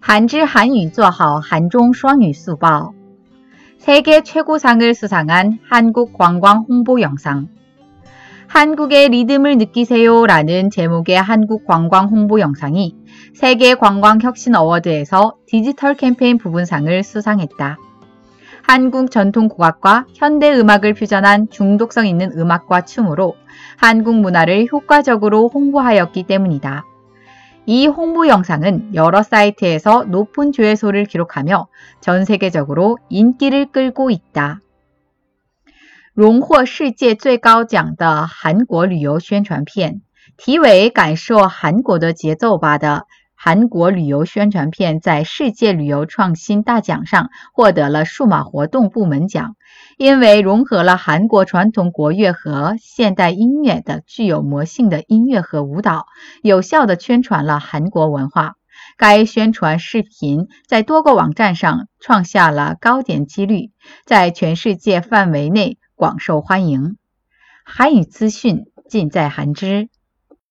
한지 한유 做好한중双语速报 세계 최고상을 수상한 한국 관광 홍보 영상 한국의 리듬을 느끼세요 라는 제목의 한국 관광 홍보 영상이 세계 관광 혁신 어워드에서 디지털 캠페인 부분상을 수상했다. 한국 전통 국악과 현대 음악을 퓨전한 중독성 있는 음악과 춤으로 한국 문화를 효과적으로 홍보하였기 때문이다. 이 홍보 영상은 여러 사이트에서 높은 조회수를 기록하며 전 세계적으로 인기를 끌고 있다. 荣获世界最高奖的韩国旅游宣传片题为感受韩国的节奏吧的 韩国旅游宣传片在世界旅游创新大奖上获得了数码活动部门奖，因为融合了韩国传统国乐和现代音乐的具有魔性的音乐和舞蹈，有效地宣传了韩国文化。该宣传视频在多个网站上创下了高点击率，在全世界范围内广受欢迎。韩语资讯尽在韩知。